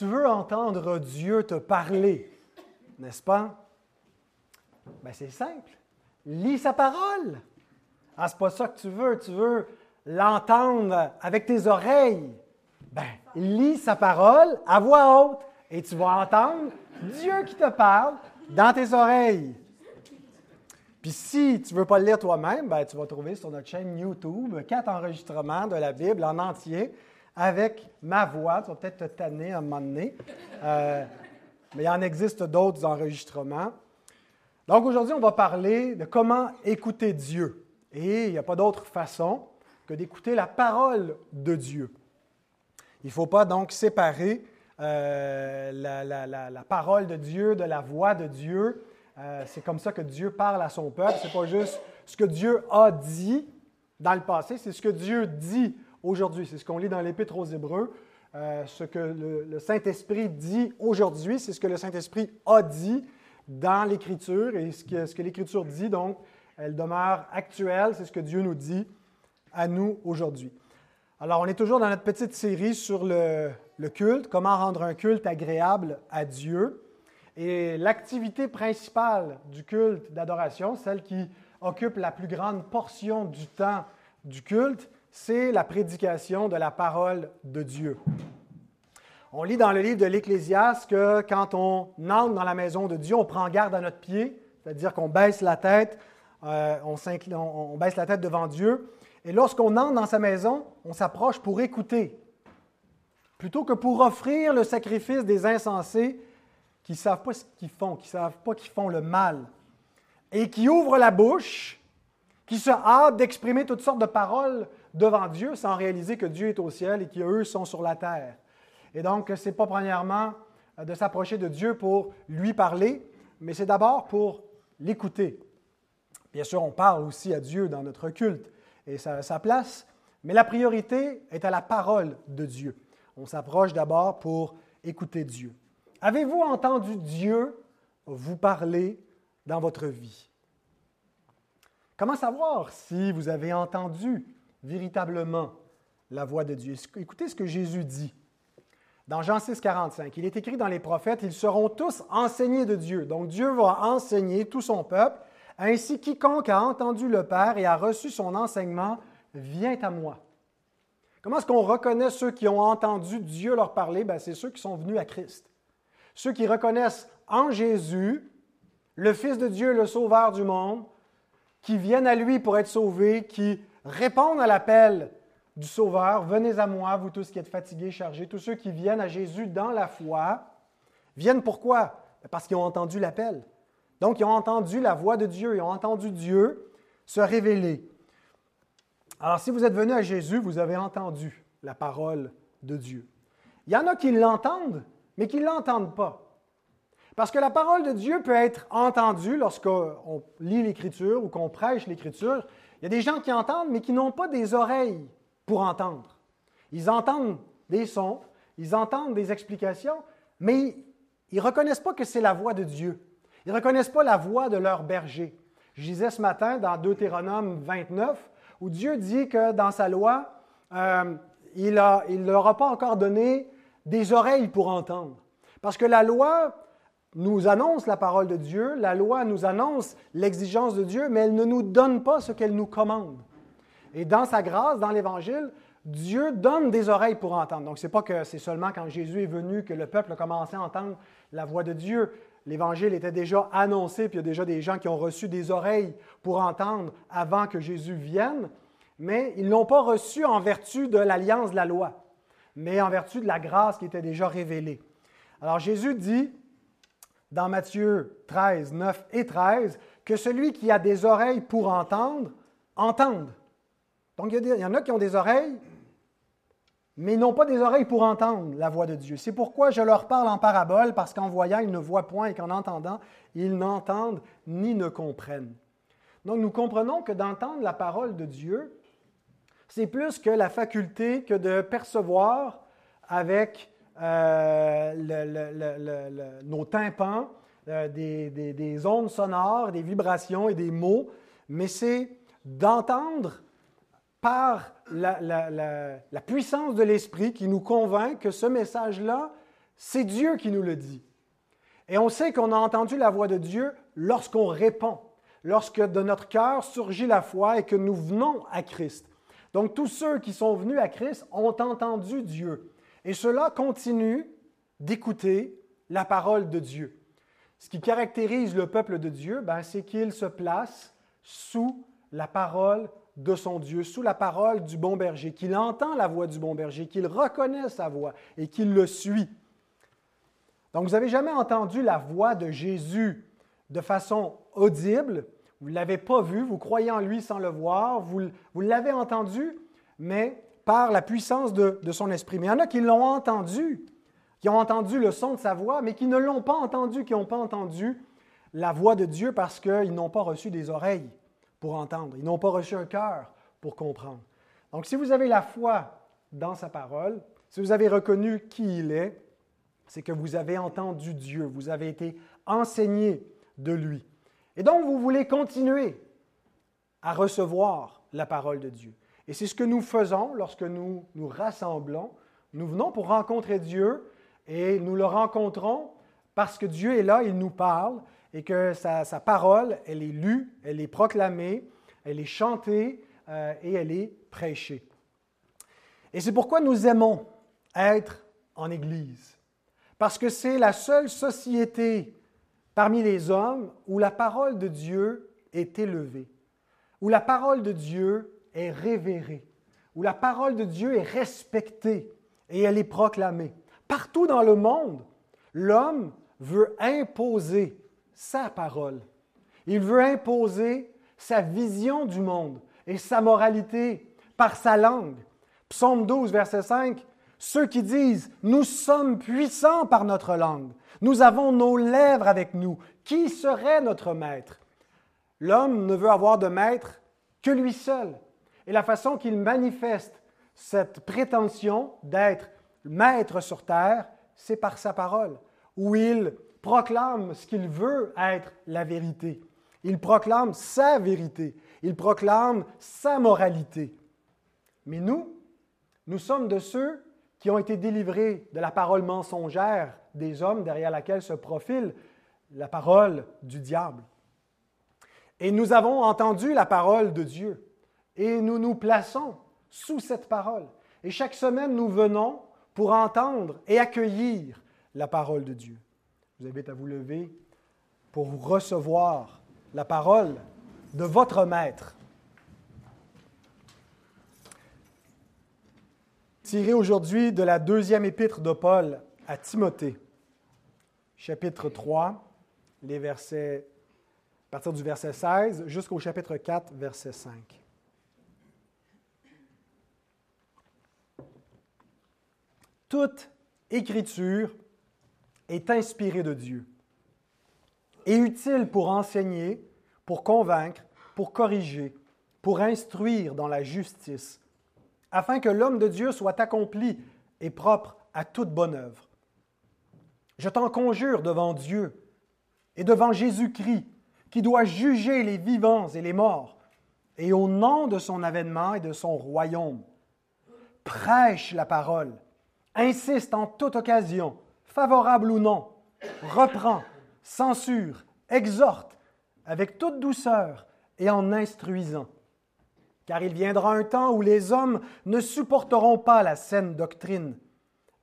Tu veux entendre Dieu te parler, n'est-ce pas? Ben, c'est simple. Lis sa parole. Ah, c'est pas ça que tu veux. Tu veux l'entendre avec tes oreilles. Ben, lis sa parole à voix haute et tu vas entendre Dieu qui te parle dans tes oreilles. Puis si tu ne veux pas le lire toi-même, ben, tu vas trouver sur notre chaîne YouTube quatre enregistrements de la Bible en entier avec ma voix. Tu vas peut-être te tanner à un moment donné. Euh, mais il en existe d'autres enregistrements. Donc aujourd'hui, on va parler de comment écouter Dieu. Et il n'y a pas d'autre façon que d'écouter la parole de Dieu. Il ne faut pas donc séparer euh, la, parole de Dieu de la voix de Dieu. Euh, c'est comme ça que Dieu parle à son peuple. Ce n'est pas juste ce que Dieu a dit dans le passé, c'est ce que Dieu dit aujourd'hui. C'est ce qu'on lit dans l'Épître aux Hébreux. Euh, ce que le, Saint-Esprit dit aujourd'hui, c'est ce que le Saint-Esprit a dit dans l'Écriture. Et ce que, l'Écriture dit, donc, elle demeure actuelle. C'est ce que Dieu nous dit à nous aujourd'hui. Alors, on est toujours dans notre petite série sur le culte, comment rendre un culte agréable à Dieu. Et l'activité principale du culte d'adoration, celle qui occupe la plus grande portion du temps du culte, c'est la prédication de la parole de Dieu. On lit dans le livre de l'Ecclésiaste que quand on entre dans la maison de Dieu, on prend garde à notre pied, c'est-à-dire qu'on baisse la tête, euh, on, baisse la tête devant Dieu. Et lorsqu'on entre dans sa maison, on s'approche pour écouter, plutôt que pour offrir le sacrifice des insensés qui ne savent pas ce qu'ils font, qui ne savent pas qu'ils font le mal, et qui ouvrent la bouche qui se hâtent d'exprimer toutes sortes de paroles devant Dieu sans réaliser que Dieu est au ciel et qu'eux sont sur la terre. Et donc, ce n'est pas premièrement euh, de s'approcher de Dieu pour lui parler, mais c'est d'abord pour l'écouter. Bien sûr, on parle aussi à Dieu dans notre culte, et ça a sa place, mais la priorité est à la parole de Dieu. On s'approche d'abord pour écouter Dieu. Avez-vous entendu Dieu vous parler dans votre vie? Comment savoir si vous avez entendu véritablement la voix de Dieu? Écoutez ce que Jésus dit. Dans Jean 6, 45, il est écrit dans les prophètes, ils seront tous enseignés de Dieu. Donc Dieu va enseigner tout son peuple. Ainsi, quiconque a entendu le Père et a reçu son enseignement vient à moi. Comment est-ce qu'on reconnaît ceux qui ont entendu Dieu leur parler? Ben, c'est ceux qui sont venus à Christ. Ceux qui reconnaissent en Jésus le Fils de Dieu, le Sauveur du monde, qui viennent à lui pour être sauvés, qui répondent à l'appel du Sauveur, venez à moi, vous tous qui êtes fatigués, chargés, tous ceux qui viennent à Jésus dans la foi, viennent pourquoi? Parce qu'ils ont entendu l'appel. Donc, ils ont entendu la voix de Dieu, ils ont entendu Dieu se révéler. Alors, si vous êtes venu à Jésus, vous avez entendu la parole de Dieu. Il y en a qui l'entendent, mais qui ne l'entendent pas. Parce que la parole de Dieu peut être entendue lorsqu'on lit l'Écriture ou qu'on prêche l'Écriture. Il y a des gens qui entendent, mais qui n'ont pas des oreilles pour entendre. Ils entendent des sons, ils entendent des explications, mais ils ne reconnaissent pas que c'est la voix de Dieu. Ils ne reconnaissent pas la voix de leur berger. Je disais ce matin dans Deutéronome 29, où Dieu dit que dans sa loi, euh, il ne leur a pas encore donné des oreilles pour entendre. Parce que la loi nous annonce la parole de Dieu, la loi nous annonce l'exigence de Dieu, mais elle ne nous donne pas ce qu'elle nous commande. Et dans sa grâce, dans l'Évangile, Dieu donne des oreilles pour entendre. Donc, ce n'est pas que c'est seulement quand Jésus est venu que le peuple a commencé à entendre la voix de Dieu. L'Évangile était déjà annoncé, puis il y a déjà des gens qui ont reçu des oreilles pour entendre avant que Jésus vienne, mais ils ne l'ont pas reçu en vertu de l'alliance de la loi, mais en vertu de la grâce qui était déjà révélée. Alors Jésus dit, dans Matthieu 13, 9 et 13, que celui qui a des oreilles pour entendre, entende. Donc il y, en a qui ont des oreilles, mais n'ont pas des oreilles pour entendre la voix de Dieu. C'est pourquoi je leur parle en parabole, parce qu'en voyant, ils ne voient point et qu'en entendant, ils n'entendent ni ne comprennent. Donc nous comprenons que d'entendre la parole de Dieu, c'est plus que la faculté que de percevoir avec euh, nos tympans, euh, des, ondes sonores, des vibrations et des mots, mais c'est d'entendre par la, puissance de l'esprit qui nous convainc que ce message-là, C'est Dieu qui nous le dit. Et on sait qu'on a entendu la voix de Dieu lorsqu'on répond, lorsque de notre cœur surgit la foi et que nous venons à Christ. Donc tous ceux qui sont venus à Christ ont entendu Dieu. Et cela continue d'écouter la parole de Dieu. Ce qui caractérise le peuple de Dieu, ben, c'est qu'il se place sous la parole de son Dieu, sous la parole du bon berger, qu'il entend la voix du bon berger, qu'il reconnaît sa voix et qu'il le suit. Donc, vous n'avez jamais entendu la voix de Jésus de façon audible, vous ne l'avez pas vu, vous croyez en lui sans le voir, vous, vous l'avez entendu, mais par la puissance de, son esprit. Mais il y en a qui l'ont entendu, qui ont entendu le son de sa voix, mais qui ne l'ont pas entendu, qui n'ont pas entendu la voix de Dieu parce qu'ils n'ont pas reçu des oreilles pour entendre, ils n'ont pas reçu un cœur pour comprendre. Donc si vous avez la foi dans sa parole, si vous avez reconnu qui il est, c'est que vous avez entendu Dieu, vous avez été enseigné de lui. Et donc, vous voulez continuer à recevoir la parole de Dieu. Et c'est ce que nous faisons lorsque nous nous rassemblons. Nous venons pour rencontrer Dieu et nous le rencontrons parce que Dieu est là, il nous parle et que sa, parole, elle est lue, elle est proclamée, elle est chantée euh, et elle est prêchée. Et c'est pourquoi nous aimons être en Église parce que c'est la seule société parmi les hommes où la parole de Dieu est élevée, où la parole de Dieu est révérée, où la parole de Dieu est respectée et elle est proclamée. Partout dans le monde, l'homme veut imposer sa parole. Il veut imposer sa vision du monde et sa moralité par sa langue. Psaume 12, verset 5, ceux qui disent Nous sommes puissants par notre langue, nous avons nos lèvres avec nous, qui serait notre maître? L'homme ne veut avoir de maître que lui seul. Et la façon qu'il manifeste cette prétention d'être maître sur terre, c'est par sa parole, où il proclame ce qu'il veut être la vérité. Il proclame sa vérité. Il proclame sa moralité. Mais nous, nous sommes de ceux qui ont été délivrés de la parole mensongère des hommes derrière laquelle se profile la parole du diable. Et nous avons entendu la parole de Dieu et nous nous plaçons sous cette parole. Et chaque semaine, nous venons pour entendre et accueillir la parole de Dieu. Je vous invite à vous lever pour recevoir la parole de votre Maître. tiré aujourd'hui de la deuxième épître de Paul à Timothée, chapitre 3, les versets, à partir du verset 16 jusqu'au chapitre 4, verset 5. Toute écriture est inspirée de Dieu et utile pour enseigner, pour convaincre, pour corriger, pour instruire dans la justice afin que l'homme de Dieu soit accompli et propre à toute bonne œuvre. Je t'en conjure devant Dieu et devant Jésus-Christ, qui doit juger les vivants et les morts, et au nom de son avènement et de son royaume. Prêche la parole, insiste en toute occasion, favorable ou non, reprend, censure, exhorte, avec toute douceur et en instruisant car il viendra un temps où les hommes ne supporteront pas la saine doctrine,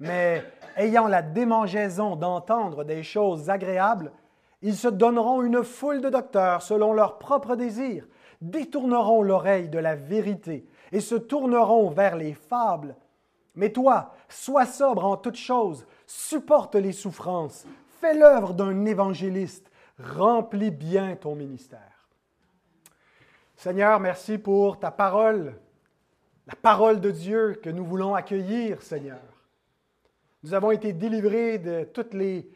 mais ayant la démangeaison d'entendre des choses agréables, ils se donneront une foule de docteurs selon leurs propres désirs, détourneront l'oreille de la vérité et se tourneront vers les fables. Mais toi, sois sobre en toutes choses, supporte les souffrances, fais l'œuvre d'un évangéliste, remplis bien ton ministère. Seigneur, merci pour ta parole, la parole de Dieu que nous voulons accueillir, Seigneur. Nous avons été délivrés de toutes les,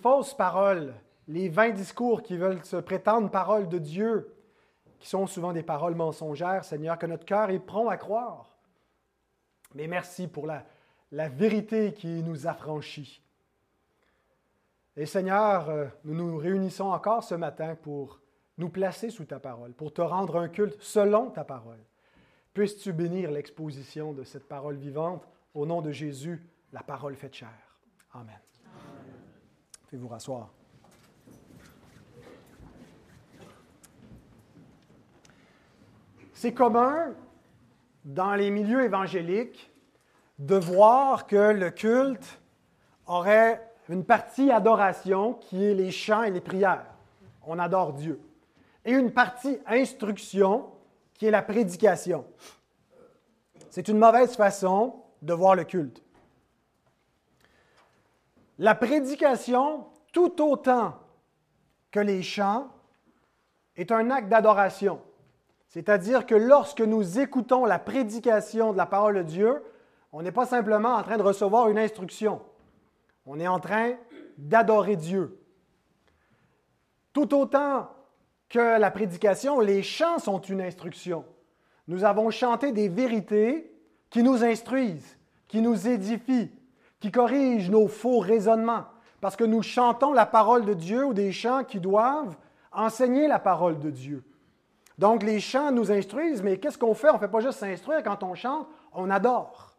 fausses paroles, les vains discours qui veulent se prétendre paroles de Dieu, qui sont souvent des paroles mensongères, Seigneur, que notre cœur est prompt à croire. Mais merci pour la, vérité qui nous affranchit. Et Seigneur, euh, nous nous réunissons encore ce matin pour nous placer sous ta parole, pour te rendre un culte selon ta parole. Puisses tu bénir l'exposition de cette parole vivante? Au nom de Jésus, la parole faite chair. Amen. Faites-vous rasseoir. C'est commun dans les milieux évangéliques de voir que le culte aurait une partie adoration qui est les chants et les prières. On adore Dieu. Et une partie instruction qui est la prédication. C'est une mauvaise façon de voir le culte. La prédication, tout autant que les chants, est un acte d'adoration. C'est-à-dire que lorsque nous écoutons la prédication de la parole de Dieu, on n'est pas simplement en train de recevoir une instruction. On est en train d'adorer Dieu. Tout autant que la prédication, les chants sont une instruction. Nous avons chanté des vérités qui nous instruisent, qui nous édifient, qui corrigent nos faux raisonnements, parce que nous chantons la parole de Dieu ou des chants qui doivent enseigner la parole de Dieu. Donc les chants nous instruisent, mais qu'est-ce qu'on fait? On ne fait pas juste s'instruire quand on chante, on adore.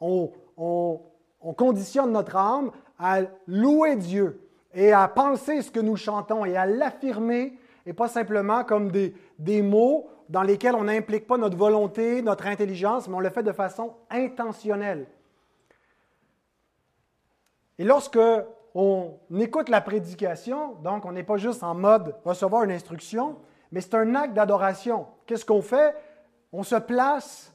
On, on conditionne notre âme à louer Dieu et à penser ce que nous chantons et à l'affirmer, et pas simplement comme des, des mots dans lesquels on n'implique pas notre volonté, notre intelligence, mais on le fait de façon intentionnelle. Et lorsque on écoute la prédication, donc on n'est pas juste en mode recevoir une instruction, mais c'est un acte d'adoration. Qu'est-ce qu'on fait? On se place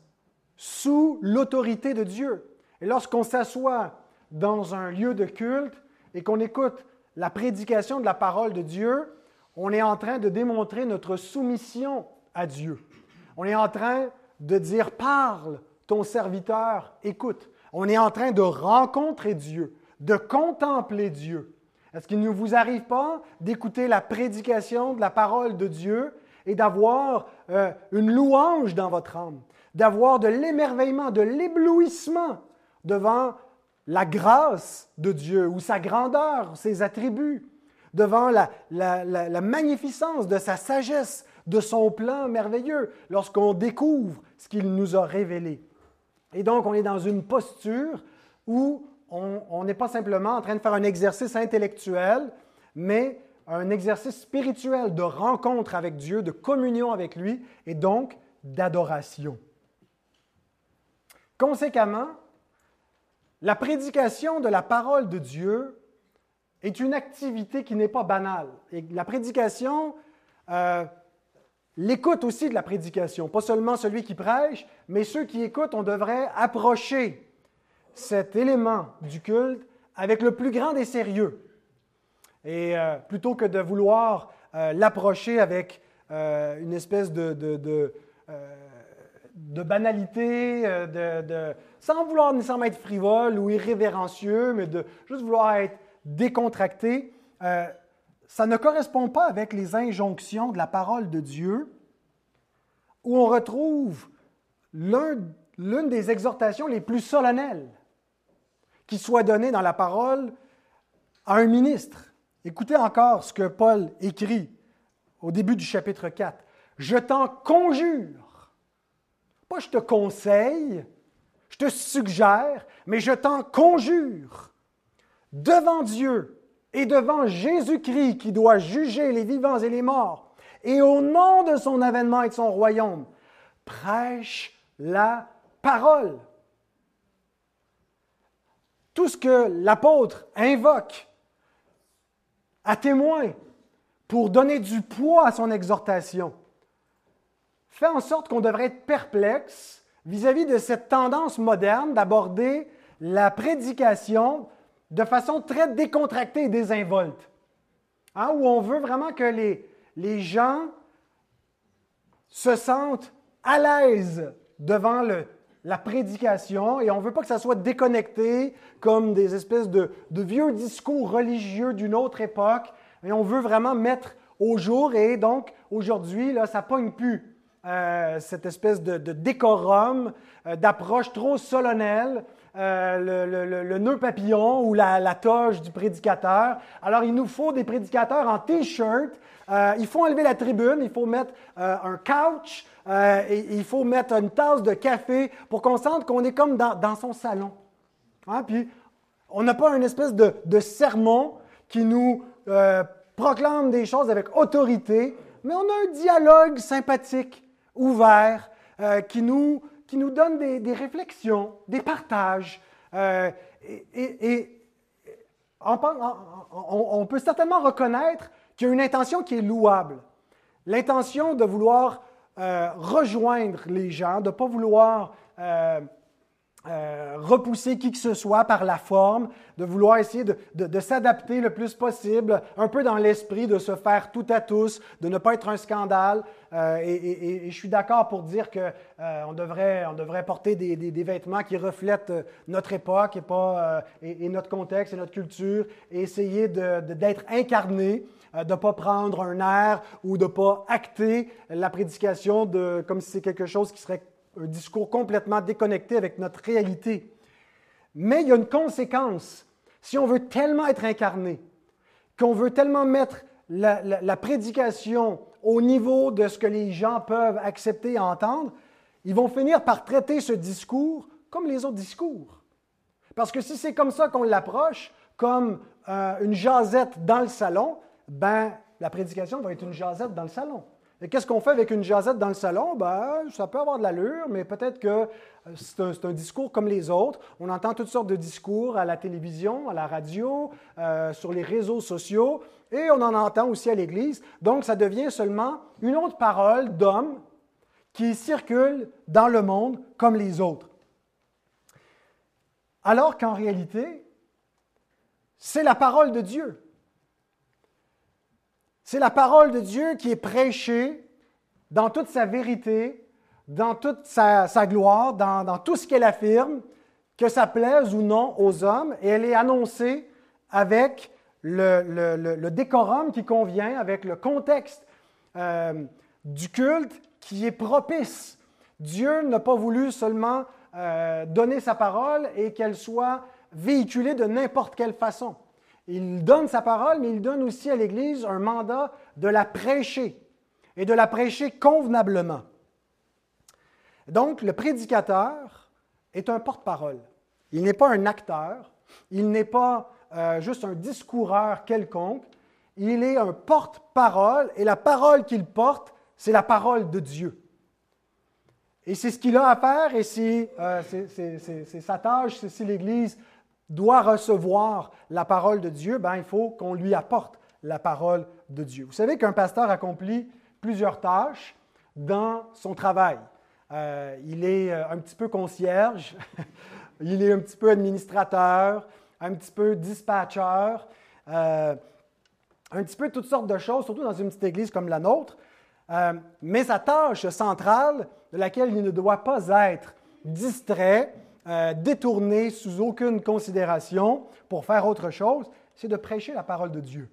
sous l'autorité de Dieu. Et lorsqu'on s'assoit dans un lieu de culte et qu'on écoute la prédication de la parole de Dieu, on est en train de démontrer notre soumission à Dieu. On est en train de dire, parle, ton serviteur, écoute. On est en train de rencontrer Dieu, de contempler Dieu. Est-ce qu'il ne vous arrive pas d'écouter la prédication de la parole de Dieu et d'avoir euh, une louange dans votre âme, d'avoir de l'émerveillement, de l'éblouissement devant la grâce de Dieu ou sa grandeur, ses attributs, devant la, magnificence de sa sagesse, de son plan merveilleux, lorsqu'on découvre ce qu'il nous a révélé? Et donc, on est dans une posture où on n'est pas simplement en train de faire un exercice intellectuel, mais un exercice spirituel de rencontre avec Dieu, de communion avec lui et donc d'adoration. Conséquemment, la prédication de la parole de Dieu est une activité qui n'est pas banale. Et la prédication, euh, l'écoute aussi de la prédication, pas seulement celui qui prêche, mais ceux qui écoutent, on devrait approcher cet élément du culte avec le plus grand des sérieux. Et euh, plutôt que de vouloir euh, l'approcher avec une espèce de, de, de banalité, de, sans vouloir nécessairement être frivole ou irrévérencieux, mais de juste vouloir être décontracté, euh, ça ne correspond pas avec les injonctions de la parole de Dieu, où on retrouve l'une des exhortations les plus solennelles qui soit donnée dans la parole à un ministre. Écoutez encore ce que Paul écrit au début du chapitre 4. Je t'en conjure, pas je te conseille, je te suggère, mais je t'en conjure, devant Dieu et devant Jésus-Christ qui doit juger les vivants et les morts, et au nom de son avènement et de son royaume, prêche la parole. Tout ce que l'apôtre invoque à témoin pour donner du poids à son exhortation fait en sorte qu'on devrait être perplexe vis-à-vis de cette tendance moderne d'aborder la prédication de façon très décontractée et désinvolte, hein, où on veut vraiment que les, les gens se sentent à l'aise devant le, la prédication et on ne veut pas que ça soit déconnecté comme des espèces de, vieux discours religieux d'une autre époque. Et on veut vraiment mettre au jour et donc aujourd'hui, là, ça pogne plus. Euh, cette espèce de, décorum, euh, d'approche trop solennelle, euh, le, nœud papillon ou la, toge du prédicateur. Alors, il nous faut des prédicateurs en T-shirt. Il faut enlever la tribune, il faut mettre un couch, et, il faut mettre une tasse de café pour qu'on sente qu'on est comme dans, son salon. Hein? Puis, On n'a pas une espèce de, sermon qui nous euh, proclame des choses avec autorité, mais on a un dialogue sympathique, ouvert, euh, qui, nous, qui nous donne des, réflexions, des partages. Euh, et, on, peut certainement reconnaître qu'il y a une intention qui est louable. L'intention de vouloir rejoindre les gens, de ne pas vouloir euh, repousser qui que ce soit par la forme, de vouloir essayer de, s'adapter le plus possible, un peu dans l'esprit de se faire tout à tous, de ne pas être un scandale. Euh, et, je suis d'accord pour dire qu'on euh, devrait, on devrait porter des, vêtements qui reflètent notre époque et, et, notre contexte et notre culture, et essayer d'être incarné de ne pas prendre un air ou de ne pas acter la prédication de, comme si c'est quelque chose qui serait un discours complètement déconnecté avec notre réalité. Mais il y a une conséquence. Si on veut tellement être incarné, qu'on veut tellement mettre la, prédication au niveau de ce que les gens peuvent accepter et entendre, ils vont finir par traiter ce discours comme les autres discours. Parce que si c'est comme ça qu'on l'approche, comme euh, une jasette dans le salon, ben la prédication va être une jasette dans le salon. Et qu'est-ce qu'on fait avec une jasette dans le salon? Ben, ça peut avoir de l'allure, mais peut-être que euh, c'est un, discours comme les autres. On entend toutes sortes de discours à la télévision, à la radio, euh, sur les réseaux sociaux, et on en entend aussi à l'Église. Donc, ça devient seulement une autre parole d'homme qui circule dans le monde comme les autres. Alors qu'en réalité, c'est la parole de Dieu. C'est la parole de Dieu qui est prêchée dans toute sa vérité, dans toute sa, gloire, dans, tout ce qu'elle affirme, que ça plaise ou non aux hommes, et elle est annoncée avec le, décorum qui convient, avec le contexte euh, du culte qui est propice. Dieu n'a pas voulu seulement euh, donner sa parole et qu'elle soit véhiculée de n'importe quelle façon. Il donne sa parole, mais il donne aussi à l'Église un mandat de la prêcher et de la prêcher convenablement. Donc, le prédicateur est un porte-parole. Il n'est pas un acteur, il n'est pas euh, juste un discoureur quelconque, il est un porte-parole et la parole qu'il porte, c'est la parole de Dieu. Et c'est ce qu'il a à faire et c'est euh, sa tâche, si l'Église doit recevoir la parole de Dieu, ben, il faut qu'on lui apporte la parole de Dieu. Vous savez qu'un pasteur accomplit plusieurs tâches dans son travail. Euh, il est euh, un petit peu concierge, il est un petit peu administrateur, un petit peu dispatcher, euh, un petit peu toutes sortes de choses, surtout dans une petite église comme la nôtre. mais sa tâche centrale, de laquelle il ne doit pas être distrait, euh, détourné sous aucune considération pour faire autre chose, c'est de prêcher la parole de Dieu.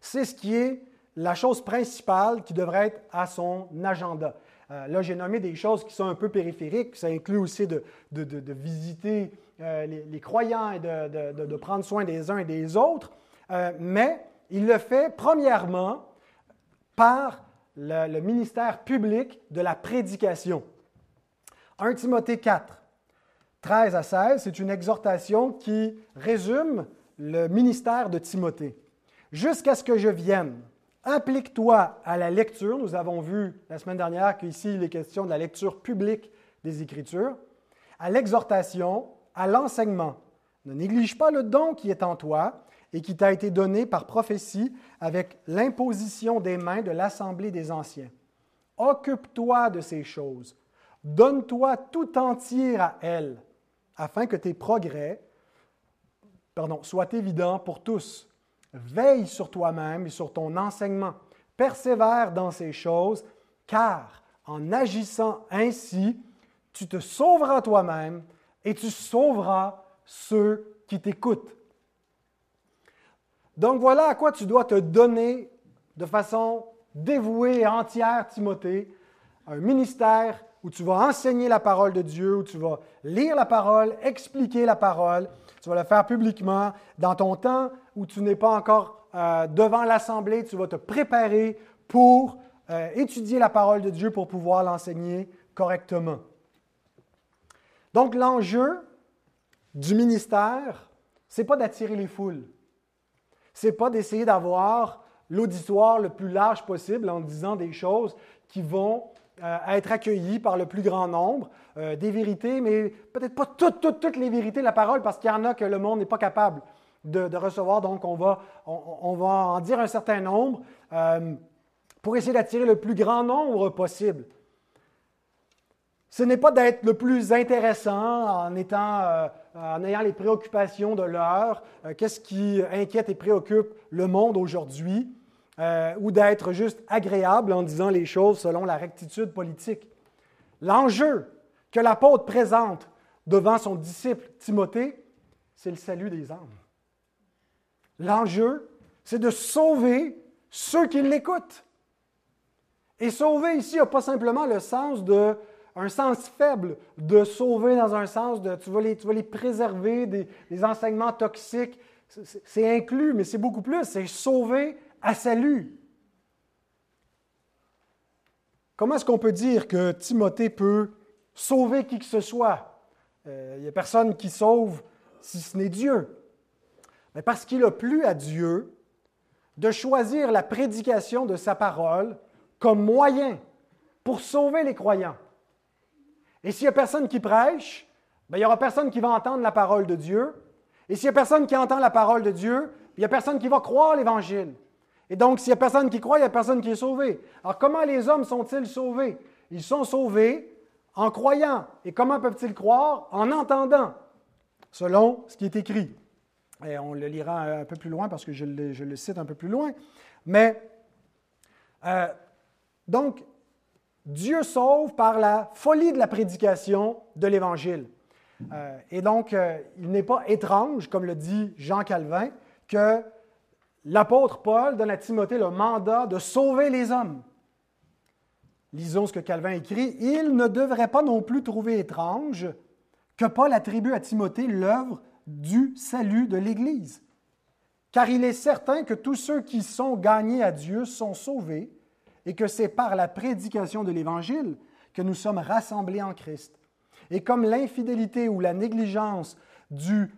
C'est ce qui est la chose principale qui devrait être à son agenda. Euh, là, j'ai nommé des choses qui sont un peu périphériques. Ça inclut aussi de, visiter euh, les, croyants et de, prendre soin des uns et des autres. mais il le fait premièrement par le ministère public de la prédication. 1 Timothée 4. 13 à 16, c'est une exhortation qui résume le ministère de Timothée. Jusqu'à ce que je vienne, implique-toi à la lecture. Nous avons vu la semaine dernière qu'ici, il est question de la lecture publique des Écritures, à l'exhortation, à l'enseignement. Ne néglige pas le don qui est en toi et qui t'a été donné par prophétie avec l'imposition des mains de l'Assemblée des anciens. Occupe-toi de ces choses. Donne-toi tout entier à elles afin que tes progrès pardon, soient évidents pour tous. Veille sur toi-même et sur ton enseignement. Persévère dans ces choses, car en agissant ainsi, tu te sauveras toi-même et tu sauveras ceux qui t'écoutent. Donc voilà à quoi tu dois te donner de façon dévouée et entière, Timothée, un ministère où tu vas enseigner la parole de Dieu, où tu vas lire la parole, expliquer la parole. Tu vas le faire publiquement. Dans ton temps où tu n'es pas encore euh, devant l'assemblée, tu vas te préparer pour euh, étudier la parole de Dieu pour pouvoir l'enseigner correctement. Donc l'enjeu du ministère, c'est pas d'attirer les foules. C'est pas d'essayer d'avoir l'auditoire le plus large possible en disant des choses qui vont euh, être accueillies par le plus grand nombre, euh, des vérités, mais peut-être pas toutes, toutes, toutes les vérités de la parole, parce qu'il y en a que le monde n'est pas capable de, recevoir. Donc, on va, on, va en dire un certain nombre euh, pour essayer d'attirer le plus grand nombre possible. Ce n'est pas d'être le plus intéressant en, étant, en ayant les préoccupations de l'heure, qu'est-ce qui inquiète et préoccupe le monde aujourd'hui, ou d'être juste agréable en disant les choses selon la rectitude politique. L'enjeu que l'apôtre présente devant son disciple Timothée, c'est le salut des âmes. L'enjeu, c'est de sauver ceux qui l'écoutent. Et sauver ici n'a pas simplement le sens de un sens faible de sauver dans un sens de tu vas les préserver des, enseignements toxiques. C'est inclus, mais c'est beaucoup plus. C'est sauver à salut. Comment est-ce qu'on peut dire que Timothée peut sauver qui que ce soit? Euh, il n'y a personne qui sauve si ce n'est Dieu. Mais parce qu'il a plu à Dieu de choisir la prédication de sa parole comme moyen pour sauver les croyants. Et s'il n'y a personne qui prêche, ben, il n'y aura personne qui va entendre la parole de Dieu. Et s'il n'y a personne qui entend la parole de Dieu, il n'y a personne qui va croire l'Évangile. Et donc, s'il n'y a personne qui croit, il n'y a personne qui est sauvé. Alors, comment les hommes sont-ils sauvés? Ils sont sauvés en croyant. Et comment peuvent-ils croire? En entendant, selon ce qui est écrit. Et on le lira un peu plus loin parce que je le, cite un peu plus loin. Mais, euh, donc, Dieu sauve par la folie de la prédication de l'Évangile. Euh, et donc, euh, il n'est pas étrange, comme le dit Jean Calvin, que l'apôtre Paul donne à Timothée le mandat de sauver les hommes. Lisons ce que Calvin écrit. Il ne devrait pas non plus trouver étrange que Paul attribue à Timothée l'œuvre du salut de l'Église. Car il est certain que tous ceux qui sont gagnés à Dieu sont sauvés et que c'est par la prédication de l'Évangile que nous sommes rassemblés en Christ. Et comme l'infidélité ou la négligence du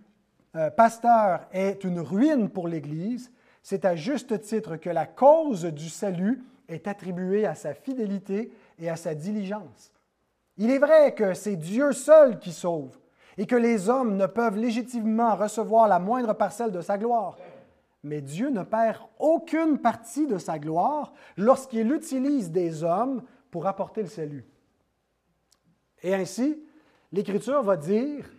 euh, pasteur est une ruine pour l'Église, c'est à juste titre que la cause du salut est attribuée à sa fidélité et à sa diligence. Il est vrai que c'est Dieu seul qui sauve, et que les hommes ne peuvent légitimement recevoir la moindre parcelle de sa gloire. Mais Dieu ne perd aucune partie de sa gloire lorsqu'il utilise des hommes pour apporter le salut. Et ainsi, l'Écriture va dire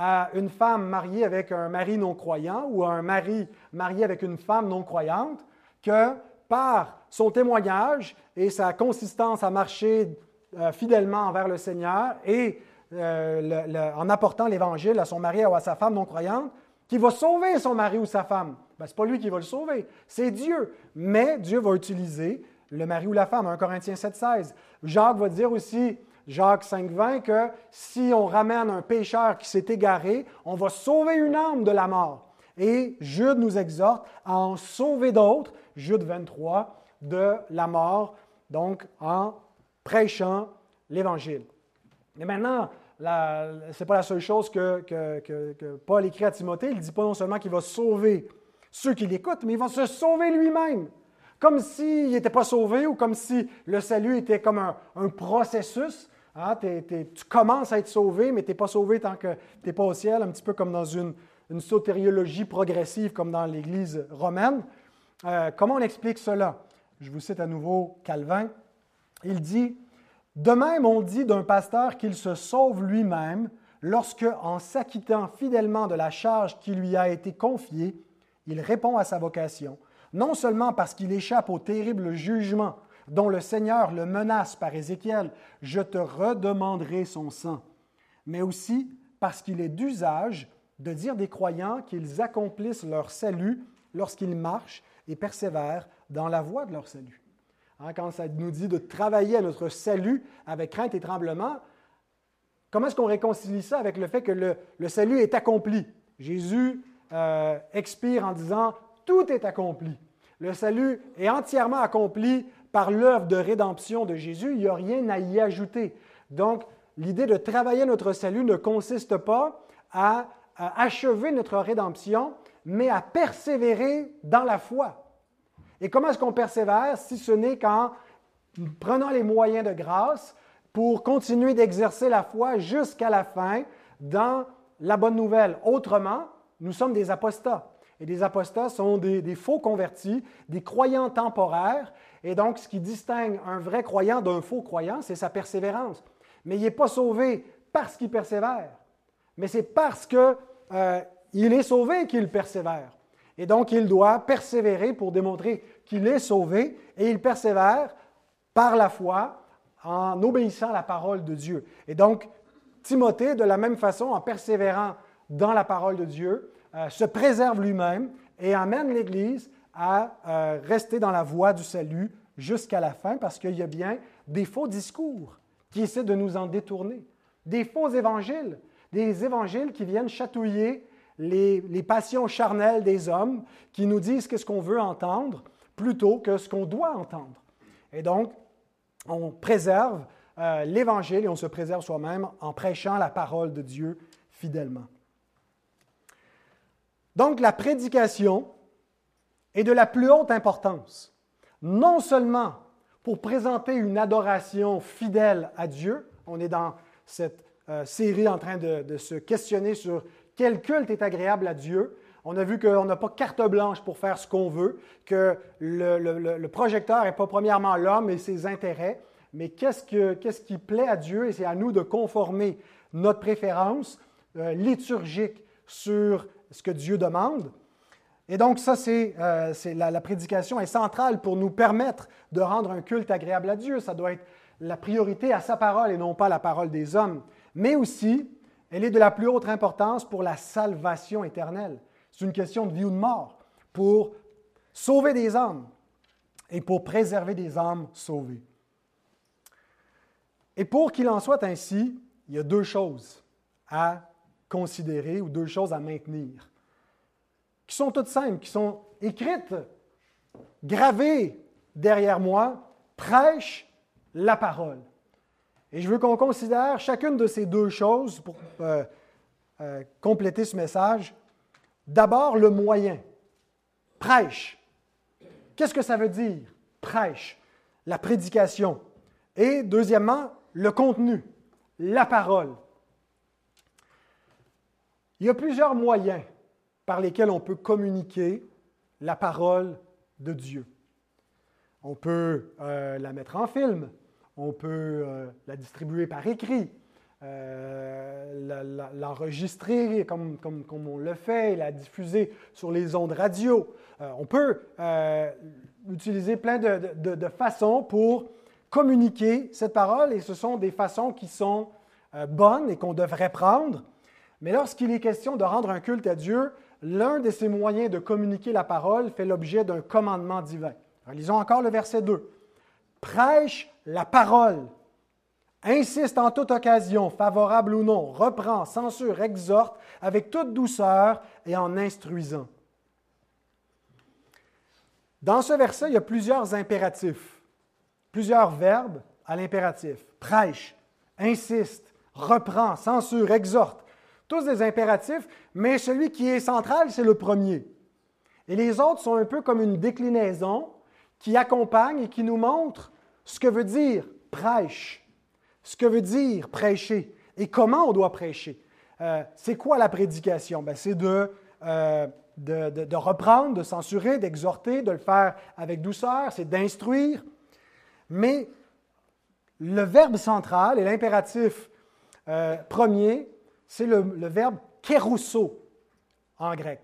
à une femme mariée avec un mari non croyant ou à un mari marié avec une femme non croyante que par son témoignage et sa consistance à marcher euh, fidèlement envers le Seigneur et euh, en apportant l'Évangile à son mari ou à sa femme non croyante, qui va sauver son mari ou sa femme. Ben, ce n'est pas lui qui va le sauver, c'est Dieu. Mais Dieu va utiliser le mari ou la femme, 1 Corinthiens 7, 16. Jacques va dire aussi, Jacques 5, 20, que si on ramène un pécheur qui s'est égaré, on va sauver une âme de la mort. Et Jude nous exhorte à en sauver d'autres, Jude 23, de la mort, donc en prêchant l'Évangile. Mais maintenant, ce n'est pas la seule chose que, que, Paul écrit à Timothée. Il dit pas non seulement qu'il va sauver ceux qui l'écoutent, mais il va se sauver lui-même. Comme s'il n'était pas sauvé ou comme si le salut était comme un, processus. Hein. tu commences à être sauvé, mais tu n'es pas sauvé tant que tu n'es pas au ciel, un petit peu comme dans une, sotériologie progressive, comme dans l'Église romaine. Euh, comment on explique cela? Je vous cite à nouveau Calvin. Il dit de même, on dit d'un pasteur qu'il se sauve lui-même lorsque, en s'acquittant fidèlement de la charge qui lui a été confiée, il répond à sa vocation, non seulement parce qu'il échappe au terrible jugement dont le Seigneur le menace par Ézéchiel, je te redemanderai son sang, mais aussi parce qu'il est d'usage de dire des croyants qu'ils accomplissent leur salut lorsqu'ils marchent et persévèrent dans la voie de leur salut. Hein, quand ça nous dit de travailler à notre salut avec crainte et tremblement, comment est-ce qu'on réconcilie ça avec le fait que le, salut est accompli? Jésus euh, expire en disant Tout est accompli. Le salut est entièrement accompli par l'œuvre de rédemption de Jésus. Il n'y a rien à y ajouter. Donc, l'idée de travailler notre salut ne consiste pas à achever notre rédemption, mais à persévérer dans la foi. Et comment est-ce qu'on persévère si ce n'est qu'en prenant les moyens de grâce pour continuer d'exercer la foi jusqu'à la fin dans la bonne nouvelle? Autrement, nous sommes des apostats. Et des apostats sont des, faux convertis, des croyants temporaires. Et donc, ce qui distingue un vrai croyant d'un faux croyant, c'est sa persévérance. Mais il n'est pas sauvé parce qu'il persévère, mais c'est parce qu'il euh, est sauvé qu'il persévère. Et donc, il doit persévérer pour démontrer qu'il est sauvé, et il persévère par la foi en obéissant à la parole de Dieu. Et donc, Timothée, de la même façon, en persévérant dans la parole de Dieu, euh, se préserve lui-même et amène l'Église à euh, rester dans la voie du salut jusqu'à la fin, parce qu'il y a bien des faux discours qui essaient de nous en détourner, des faux évangiles, des évangiles qui viennent chatouiller les, passions charnelles des hommes, qui nous disent qu'est-ce qu'on veut entendre plutôt que ce qu'on doit entendre. Et donc, on préserve euh, l'Évangile et on se préserve soi-même en prêchant la parole de Dieu fidèlement. Donc la prédication est de la plus haute importance, non seulement pour présenter une adoration fidèle à Dieu, on est dans cette euh, série en train de, se questionner sur quel culte est agréable à Dieu, on a vu qu'on n'a pas carte blanche pour faire ce qu'on veut, que le, projecteur n'est pas premièrement l'homme et ses intérêts, mais qu'est-ce, qui plaît à Dieu et c'est à nous de conformer notre préférence euh, liturgique sur ce que Dieu demande. Et donc ça, euh, la, prédication est centrale pour nous permettre de rendre un culte agréable à Dieu. Ça doit être la priorité à sa parole et non pas la parole des hommes. Mais aussi, elle est de la plus haute importance pour la salvation éternelle. C'est une question de vie ou de mort, pour sauver des âmes et pour préserver des âmes sauvées. Et pour qu'il en soit ainsi, il y a deux choses à considérer ou deux choses à maintenir, qui sont toutes simples, qui sont écrites, gravées derrière moi, prêche la parole. Et je veux qu'on considère chacune de ces deux choses pour euh, euh, compléter ce message. D'abord, le moyen. Prêche. Qu'est-ce que ça veut dire? Prêche? La prédication. Et deuxièmement, le contenu, la parole. Il y a plusieurs moyens par lesquels on peut communiquer la parole de Dieu. On peut euh, la mettre en film, on peut euh, la distribuer par écrit, euh, l'enregistrer comme, comme, comme, on le fait, la diffuser sur les ondes radio. on peut utiliser plein de, de, façons pour communiquer cette parole et ce sont des façons qui sont euh, bonnes et qu'on devrait prendre. Mais lorsqu'il est question de rendre un culte à Dieu, l'un de ces moyens de communiquer la parole fait l'objet d'un commandement divin. lisons encore le verset 2. Prêche la parole. Insiste en toute occasion, favorable ou non, reprend, censure, exhorte avec toute douceur et en instruisant. Dans ce verset, il y a plusieurs impératifs plusieurs verbes à l'impératif. Prêche, insiste, reprend, censure, exhorte. Tous des impératifs, mais celui qui est central, c'est le premier. Et les autres sont un peu comme une déclinaison qui accompagne et qui nous montre ce que veut dire prêche, ce que veut dire prêcher et comment on doit prêcher. Euh, c'est quoi la prédication? Ben, c'est de, euh, de, reprendre, de censurer, d'exhorter, de le faire avec douceur, c'est d'instruire, mais le verbe central et l'impératif euh, premier, c'est le, verbe kérousso en grec.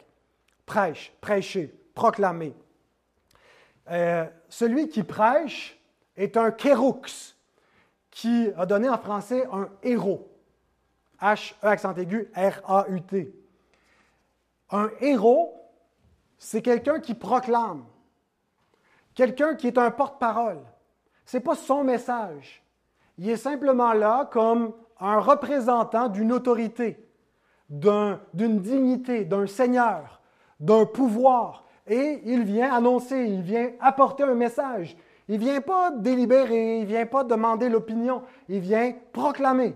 Prêche, prêcher, proclamer. Euh, celui qui prêche est un kéroux, qui a donné en français un héros. H-E accent aigu, R-A-U-T. Un héros, c'est quelqu'un qui proclame, quelqu'un qui est un porte-parole, ce n'est pas son message. Il est simplement là comme un représentant d'une autorité, d'une dignité, d'un seigneur, d'un pouvoir. Et il vient annoncer, il vient apporter un message. Il ne vient pas délibérer, il ne vient pas demander l'opinion, il vient proclamer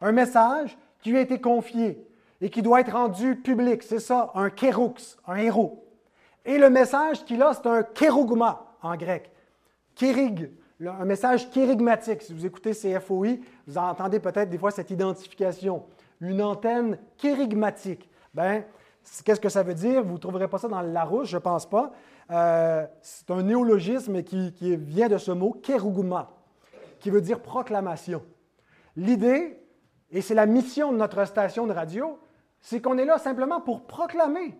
un message qui lui a été confié. et qui doit être rendu public. C'est ça, un kéroux, un héros. Et le message qu'il a, c'est un kérougma en grec. Kérig, un message kérigmatique. Si vous écoutez CFOI, vous entendez peut-être des fois cette identification. Une antenne kérigmatique. Ben, qu'est-ce que ça veut dire? Vous ne trouverez pas ça dans le Larousse, je ne pense pas. Euh, c'est un néologisme qui, qui, vient de ce mot kérougma, qui veut dire proclamation. L'idée, et c'est la mission de notre station de radio, c'est qu'on est là simplement pour proclamer.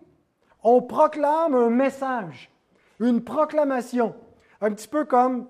On proclame un message, une proclamation. Un petit peu comme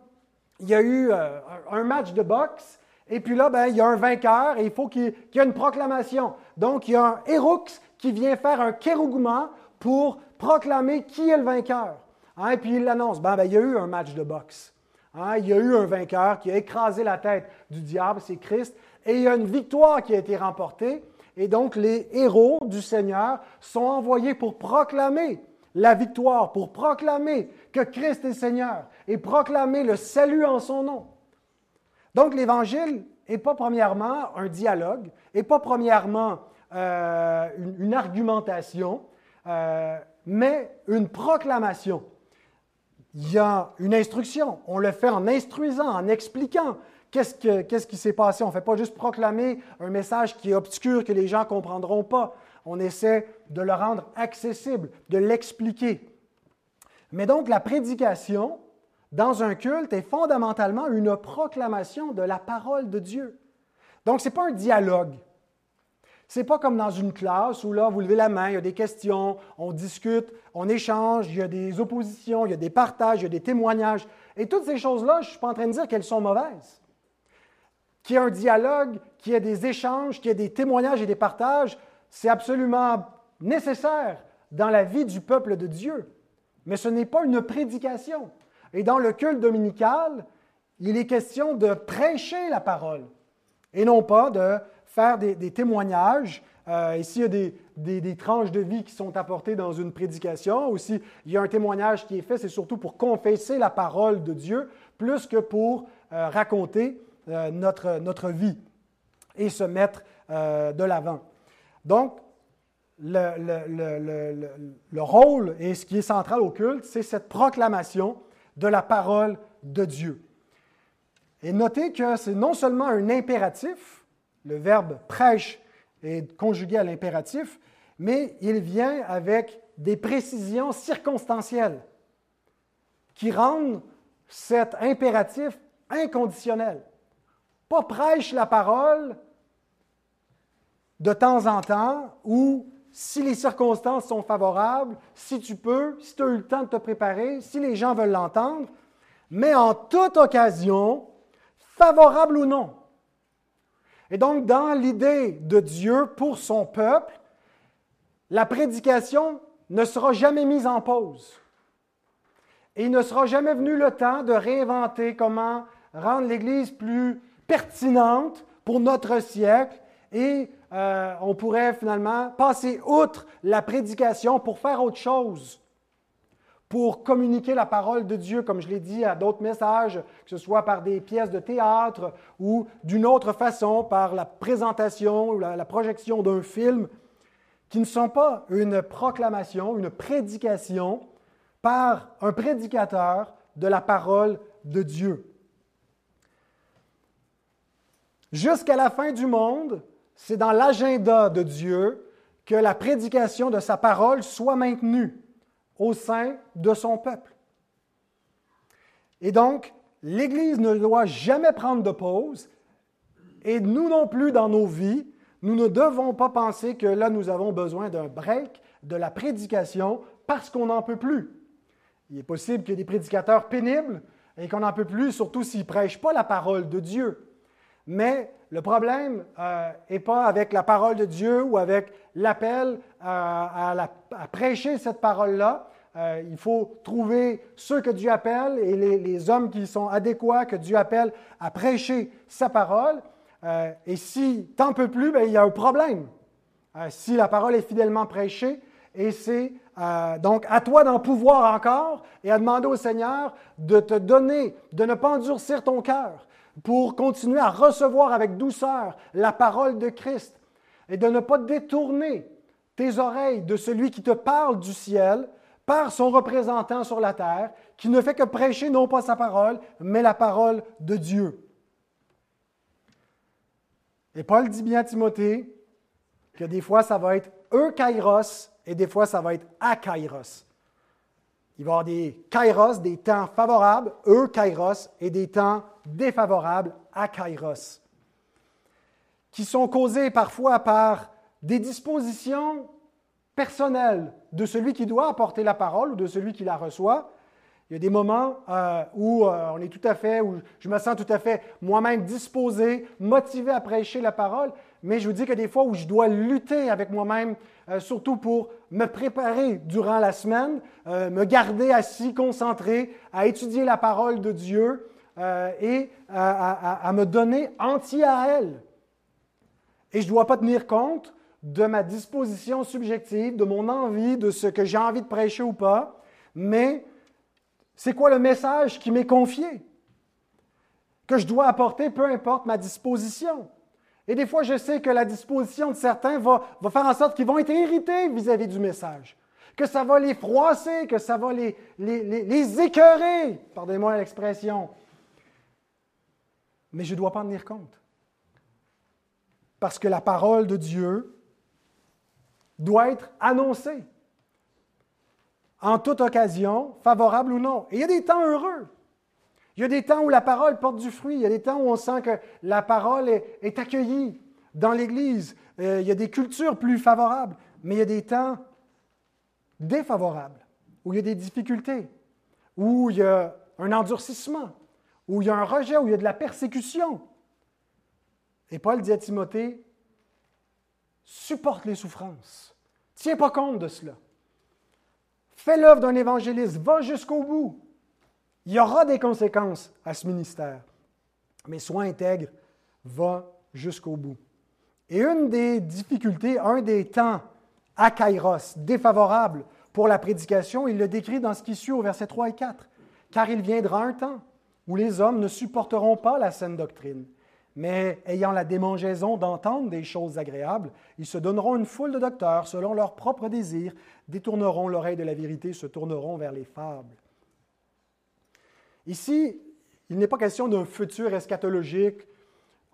il y a eu euh, un match de boxe, et puis là, ben, il y a un vainqueur, et il faut qu'il y ait une proclamation. Donc, il y a un héros qui vient faire un kérougma pour proclamer qui est le vainqueur. Hein, et puis il l'annonce, ben, ben, il y a eu un match de boxe. Hein, il y a eu un vainqueur qui a écrasé la tête du diable, c'est Christ, et il y a une victoire qui a été remportée. Et donc les héros du Seigneur sont envoyés pour proclamer la victoire, pour proclamer que Christ est Seigneur et proclamer le salut en son nom. Donc l'Évangile n'est pas premièrement un dialogue, n'est pas premièrement euh, une, argumentation, euh, mais une proclamation. Il y a une instruction. On le fait en instruisant, en expliquant qu'est-ce, qui s'est passé. On ne fait pas juste proclamer un message qui est obscur, que les gens ne comprendront pas. On essaie de le rendre accessible, de l'expliquer. Mais donc la prédication dans un culte est fondamentalement une proclamation de la parole de Dieu. Donc ce n'est pas un dialogue. Ce n'est pas comme dans une classe où là, vous levez la main, il y a des questions, on discute, on échange, il y a des oppositions, il y a des partages, il y a des témoignages. Et toutes ces choses-là, je ne suis pas en train de dire qu'elles sont mauvaises. Qu'il y ait un dialogue, qu'il y ait des échanges, qu'il y ait des témoignages et des partages, c'est absolument nécessaire dans la vie du peuple de Dieu. Mais ce n'est pas une prédication. Et dans le culte dominical, il est question de prêcher la parole et non pas de faire des, témoignages. Euh, ici, il y a des, tranches de vie qui sont apportées dans une prédication. Aussi, il y a un témoignage qui est fait, c'est surtout pour confesser la parole de Dieu, plus que pour euh, raconter euh, notre, notre vie et se mettre de l'avant. Donc, le, rôle et ce qui est central au culte, c'est cette proclamation de la parole de Dieu. Et notez que c'est non seulement un impératif, le verbe prêche est conjugué à l'impératif, mais il vient avec des précisions circonstancielles qui rendent cet impératif inconditionnel. Pas prêche la parole de temps en temps ou si les circonstances sont favorables, si tu peux, si tu as eu le temps de te préparer, si les gens veulent l'entendre, mais en toute occasion, favorable ou non. Et donc, dans l'idée de Dieu pour son peuple, la prédication ne sera jamais mise en pause. Et il ne sera jamais venu le temps de réinventer comment rendre l'Église plus pertinente pour notre siècle et euh, on pourrait finalement passer outre la prédication pour faire autre chose pour communiquer la parole de Dieu, comme je l'ai dit à d'autres messages, que ce soit par des pièces de théâtre ou d'une autre façon, par la présentation ou la, projection d'un film, qui ne sont pas une proclamation, une prédication par un prédicateur de la parole de Dieu. Jusqu'à la fin du monde, c'est dans l'agenda de Dieu que la prédication de sa parole soit maintenue au sein de son peuple. Et donc, l'Église ne doit jamais prendre de pause, et nous non plus dans nos vies, nous ne devons pas penser que là, nous avons besoin d'un break de la prédication parce qu'on n'en peut plus. Il est possible qu'il y ait des prédicateurs pénibles et qu'on n'en peut plus, surtout s'ils ne prêchent pas la parole de Dieu. Mais le problème n'est euh, pas avec la parole de Dieu ou avec l'appel euh, à, prêcher cette parole-là. Euh, il faut trouver ceux que Dieu appelle et les, hommes qui sont adéquats que Dieu appelle à prêcher sa parole. et si t'en peux plus, ben, il y a un problème. si la parole est fidèlement prêchée, et c'est donc à toi d'en pouvoir encore et à demander au Seigneur de te donner, de ne pas endurcir ton cœur, pour continuer à recevoir avec douceur la parole de Christ. et de ne pas détourner tes oreilles de celui qui te parle du ciel par son représentant sur la terre, qui ne fait que prêcher non pas sa parole, mais la parole de Dieu. Et Paul dit bien à Timothée que des fois ça va être kairos et des fois ça va être akairos. Il va y avoir des kairos, des temps favorables, kairos, et des temps défavorables, akairos, qui sont causés parfois par des dispositions personnelles de celui qui doit apporter la parole ou de celui qui la reçoit. Il y a des moments euh, où euh, on est tout à fait, où je me sens tout à fait moi-même disposé, motivé à prêcher la parole, mais je vous dis que des fois où je dois lutter avec moi-même, euh, surtout pour me préparer durant la semaine, me garder assis, concentré, à étudier la parole de Dieu et à, à me donner entier à elle. Et je ne dois pas tenir compte de ma disposition subjective, de mon envie, de ce que j'ai envie de prêcher ou pas, mais c'est quoi le message qui m'est confié, que je dois apporter, peu importe ma disposition. Et des fois, je sais que la disposition de certains va, faire en sorte qu'ils vont être irrités vis-à-vis du message, que ça va les froisser, que ça va les, les écœurer, pardonnez-moi l'expression. Mais je ne dois pas en tenir compte. Parce que la parole de Dieu doit être annoncé en toute occasion, favorable ou non. Et il y a des temps heureux. Il y a des temps où la parole porte du fruit. Il y a des temps où on sent que la parole est, accueillie dans l'Église. Euh, il y a des cultures plus favorables. Mais il y a des temps défavorables, où il y a des difficultés, où il y a un endurcissement, où il y a un rejet, où il y a de la persécution. Et Paul dit à Timothée, supporte les souffrances. Tiens pas compte de cela. Fais l'œuvre d'un évangéliste, va jusqu'au bout. Il y aura des conséquences à ce ministère. Mais sois intègre, va jusqu'au bout. Et une des difficultés, un des temps à Kairos, défavorable pour la prédication, il le décrit dans ce qui suit au verset 3 et 4. Car il viendra un temps où les hommes ne supporteront pas la saine doctrine, mais ayant la démangeaison d'entendre des choses agréables, ils se donneront une foule de docteurs selon leurs propres désirs, détourneront l'oreille de la vérité, se tourneront vers les fables. Ici, il n'est pas question d'un futur eschatologique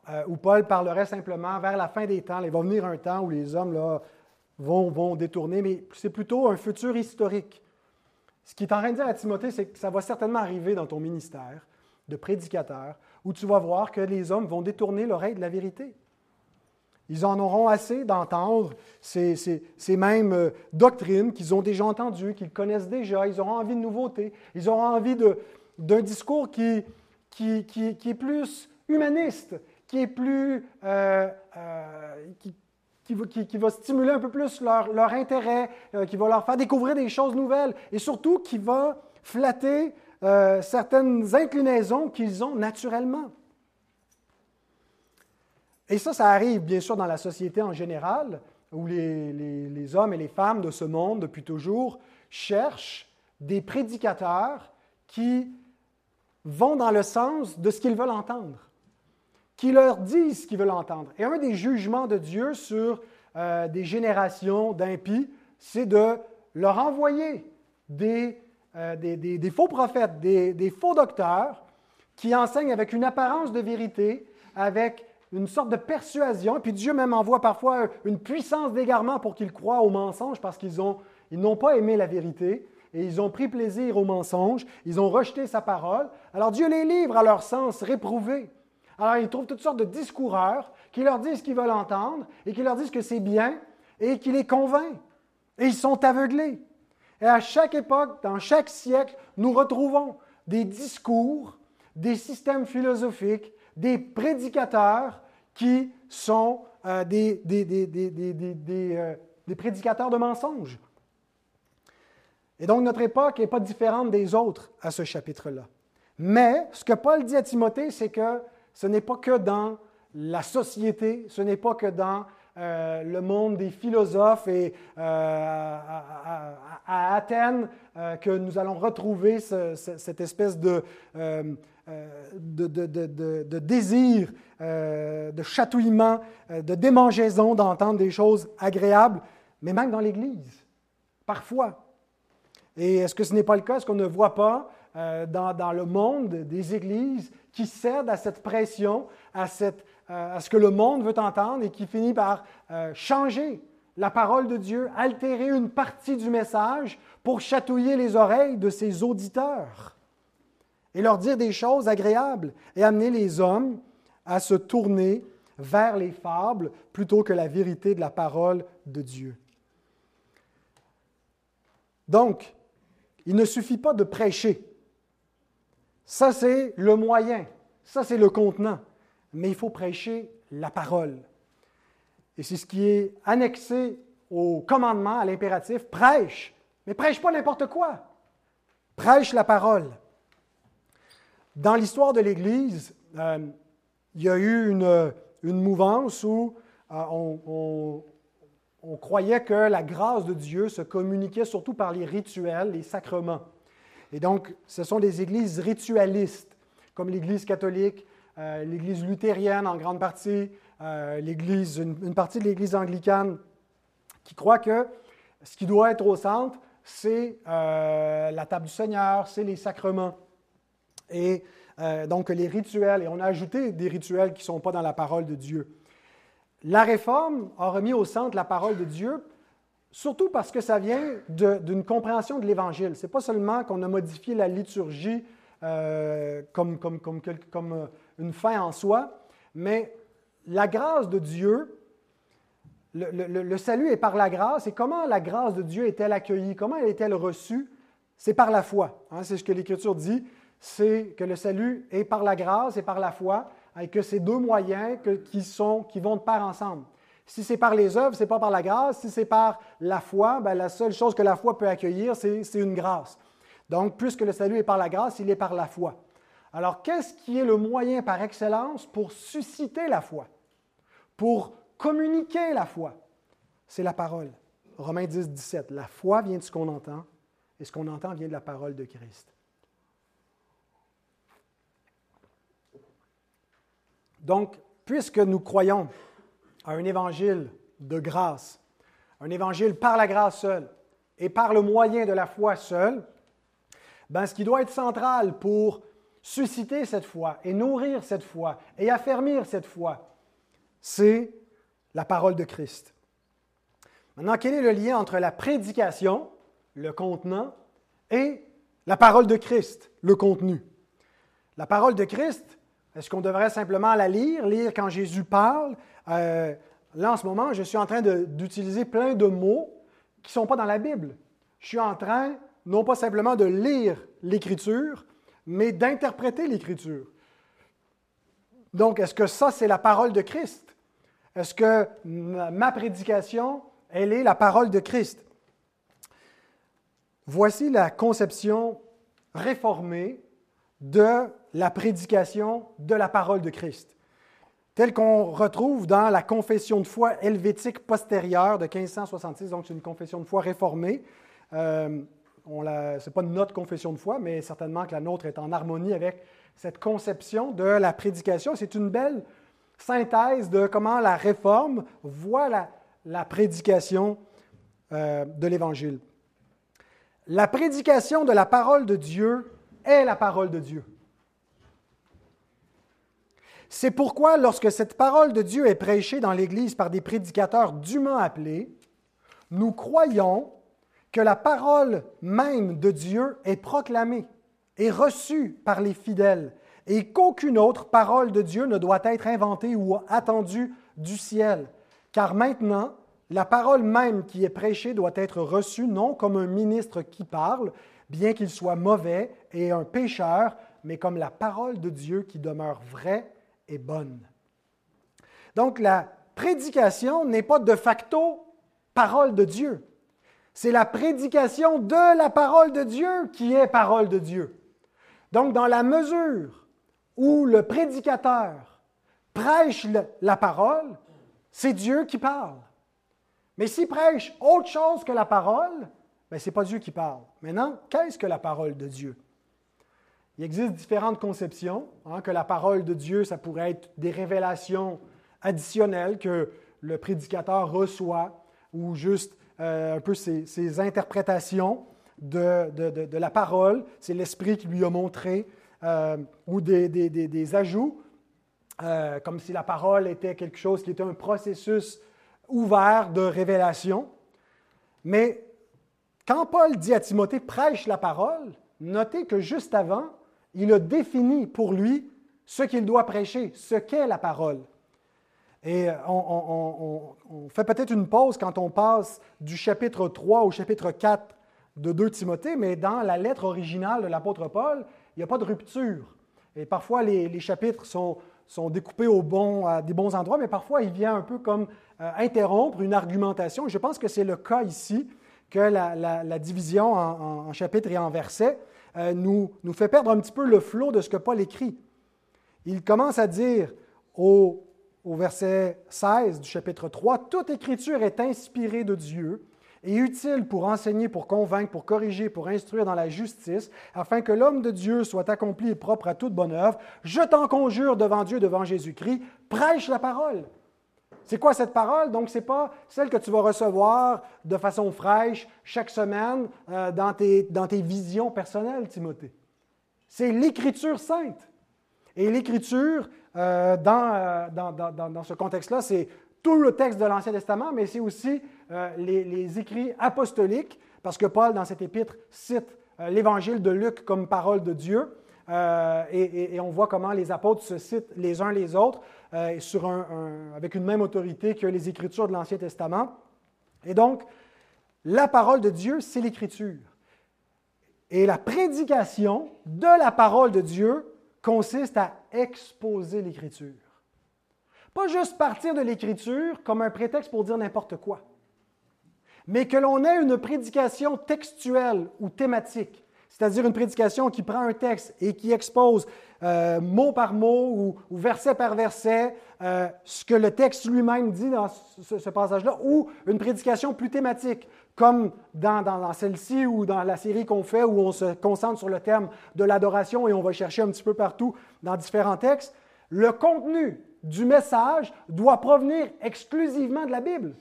euh, où Paul parlerait simplement vers la fin des temps. Il va venir un temps où les hommes là, vont, vont détourner, mais c'est plutôt un futur historique. Ce qui est en train de dire à Timothée, c'est que ça va certainement arriver dans ton ministère de prédicateur, où tu vas voir que les hommes vont détourner l'oreille de la vérité. Ils en auront assez d'entendre ces, mêmes euh, doctrines qu'ils ont déjà entendues, qu'ils connaissent déjà. Ils auront envie de nouveautés. Ils auront envie d'un discours qui, qui, qui, est plus humaniste, qui est plus. Euh, euh, qui, qui, va stimuler un peu plus leur, leur intérêt, qui va leur faire découvrir des choses nouvelles et surtout qui va flatter euh, certaines inclinaisons qu'ils ont naturellement. Et ça, ça arrive bien sûr dans la société en général, où les, hommes et les femmes de ce monde, depuis toujours, cherchent des prédicateurs qui vont dans le sens de ce qu'ils veulent entendre, qui leur disent ce qu'ils veulent entendre. Et un des jugements de Dieu sur euh, des générations d'impies, c'est de leur envoyer des euh, des, faux prophètes, des, faux docteurs qui enseignent avec une apparence de vérité, avec une sorte de persuasion. Puis Dieu même envoie parfois une puissance d'égarement pour qu'ils croient au mensonge parce qu'ils ils n'ont pas aimé la vérité et ils ont pris plaisir au mensonge, ils ont rejeté sa parole. Alors Dieu les livre à leur sens réprouvé. Alors ils trouvent toutes sortes de discoureurs qui leur disent ce qu'ils veulent entendre et qui leur disent que c'est bien et qui les convainc. Et ils sont aveuglés. Et à chaque époque, dans chaque siècle, nous retrouvons des discours, des systèmes philosophiques, des prédicateurs qui sont euh, des, euh, des, prédicateurs de mensonges. Et donc notre époque n'est pas différente des autres à ce chapitre-là. Mais ce que Paul dit à Timothée, c'est que ce n'est pas que dans la société, ce n'est pas que dans euh, le monde des philosophes et, euh, à, Athènes euh, que nous allons retrouver cette espèce de, désir, de chatouillement, de démangeaison d'entendre des choses agréables, mais même dans l'Église, parfois. Et est-ce que ce n'est pas le cas? Est-ce qu'on ne voit pas dans, dans, le monde des églises qui cèdent à cette pression, à, cette, à ce que le monde veut entendre et qui finit par changer la parole de Dieu, altérer une partie du message pour chatouiller les oreilles de ses auditeurs et leur dire des choses agréables et amener les hommes à se tourner vers les fables plutôt que la vérité de la parole de Dieu. Donc, il ne suffit pas de prêcher. Ça, c'est le moyen, ça, c'est le contenant, mais il faut prêcher la parole. Et c'est ce qui est annexé au commandement, à l'impératif, prêche. Mais prêche pas n'importe quoi. Prêche la parole. Dans l'histoire de l'Église, euh, il y a eu une, mouvance où euh, on, croyait que la grâce de Dieu se communiquait surtout par les rituels, les sacrements. Et donc, ce sont des églises ritualistes, comme l'Église catholique, euh, l'Église luthérienne en grande partie, euh, l'Église, une, partie de l'Église anglicane qui croit que ce qui doit être au centre, c'est euh, la table du Seigneur, c'est les sacrements. Et donc les rituels, et on a ajouté des rituels qui ne sont pas dans la parole de Dieu. La réforme a remis au centre la parole de Dieu, surtout parce que ça vient d'une compréhension de l'Évangile. Ce n'est pas seulement qu'on a modifié la liturgie comme, comme, comme, comme, une fin en soi, mais la grâce de Dieu, le, salut est par la grâce, et comment la grâce de Dieu est-elle accueillie, comment elle est-elle reçue? C'est par la foi. Hein, c'est ce que l'Écriture dit, c'est que le salut est par la grâce et par la foi, et que ces deux moyens qui, sont, qui vont de pair ensemble. Si c'est par les œuvres, ce n'est pas par la grâce. Si c'est par la foi, ben, la seule chose que la foi peut accueillir, c'est une grâce. Donc, puisque le salut est par la grâce, il est par la foi. Alors, qu'est-ce qui est le moyen par excellence pour susciter la foi, pour communiquer la foi? C'est la parole. Romains 10, 17. La foi vient de ce qu'on entend, et ce qu'on entend vient de la parole de Christ. Donc, puisque nous croyons à un évangile de grâce, un évangile par la grâce seule et par le moyen de la foi seule, ben, ce qui doit être central pour susciter cette foi et nourrir cette foi et affermir cette foi, c'est la parole de Christ. Maintenant, quel est le lien entre la prédication, le contenant, et la parole de Christ, le contenu? La parole de Christ, est-ce qu'on devrait simplement la lire, lire quand Jésus parle? Euh, là, en ce moment, je suis en train d'utiliser plein de mots qui ne sont pas dans la Bible. Je suis en train, non pas simplement de lire l'Écriture, mais d'interpréter l'Écriture. Donc, est-ce que ça, c'est la parole de Christ? Est-ce que ma prédication, elle est la parole de Christ? Voici la conception réformée de la prédication de la parole de Christ, telle qu'on retrouve dans la confession de foi helvétique postérieure de 1566, donc c'est une confession de foi réformée. Euh, ce n'est pas notre confession de foi, mais certainement que la nôtre est en harmonie avec cette conception de la prédication. C'est une belle synthèse de comment la réforme voit la, prédication euh, de l'Évangile. La prédication de la parole de Dieu est la parole de Dieu. C'est pourquoi lorsque cette parole de Dieu est prêchée dans l'Église par des prédicateurs dûment appelés, nous croyons que la parole même de Dieu est proclamée et reçue par les fidèles et qu'aucune autre parole de Dieu ne doit être inventée ou attendue du ciel. Car maintenant, la parole même qui est prêchée doit être reçue non comme un ministre qui parle, bien qu'il soit mauvais et un pécheur, mais comme la parole de Dieu qui demeure vraie et bonne. Donc la prédication n'est pas de facto parole de Dieu. C'est la prédication de la parole de Dieu qui est parole de Dieu. Donc, dans la mesure où le prédicateur prêche la parole, c'est Dieu qui parle. Mais s'il prêche autre chose que la parole, ben, ce n'est pas Dieu qui parle. Maintenant, qu'est-ce que la parole de Dieu? Il existe différentes conceptions, hein, que la parole de Dieu, ça pourrait être des révélations additionnelles que le prédicateur reçoit, ou juste euh, un peu ses, interprétations de, la parole, c'est l'Esprit qui lui a montré, euh, ou des ajouts, euh, comme si la parole était quelque chose qui était un processus ouvert de révélation. Mais quand Paul dit à Timothée, prêche la parole, notez que juste avant, il a défini pour lui ce qu'il doit prêcher, ce qu'est la parole. Et on, fait peut-être une pause quand on passe du chapitre 3 au chapitre 4 de 2 Timothée, mais dans la lettre originale de l'apôtre Paul, il n'y a pas de rupture. Et parfois, les, chapitres sont, découpés au bon, à des bons endroits, mais parfois, il vient un peu comme euh, interrompre une argumentation. Je pense que c'est le cas ici, que la, division en, chapitres et en versets euh, nous, nous fait perdre un petit peu le flot de ce que Paul écrit. Il commence à dire au, au verset 16 du chapitre 3, Toute écriture est inspirée de Dieu et utile pour enseigner, pour convaincre, pour corriger, pour instruire dans la justice, afin que l'homme de Dieu soit accompli et propre à toute bonne œuvre. Je t'en conjure devant Dieu, devant Jésus-Christ, prêche la parole. C'est quoi cette parole? Donc, ce n'est pas celle que tu vas recevoir de façon fraîche chaque semaine euh, dans, tes, dans tes visions personnelles, Timothée. C'est l'Écriture sainte. Et l'Écriture, euh, euh, dans, ce contexte-là, c'est tout le texte de l'Ancien Testament, mais c'est aussi les, les, écrits apostoliques, parce que Paul, dans cet épître, cite l'Évangile de Luc comme parole de Dieu. et, on voit comment les apôtres se citent les uns les autres. Euh, avec une même autorité que les Écritures de l'Ancien Testament. Et donc, la parole de Dieu, c'est l'Écriture. Et la prédication de la parole de Dieu consiste à exposer l'Écriture. Pas juste partir de l'Écriture comme un prétexte pour dire n'importe quoi, mais que l'on ait une prédication textuelle ou thématique c'est-à-dire une prédication qui prend un texte et qui expose euh, mot par mot ou, verset par verset euh, ce que le texte lui-même dit dans ce, passage-là, ou une prédication plus thématique, comme dans, celle-ci ou dans la série qu'on fait où on se concentre sur le thème de l'adoration et on va chercher un petit peu partout dans différents textes. Le contenu du message doit provenir exclusivement de la Bible.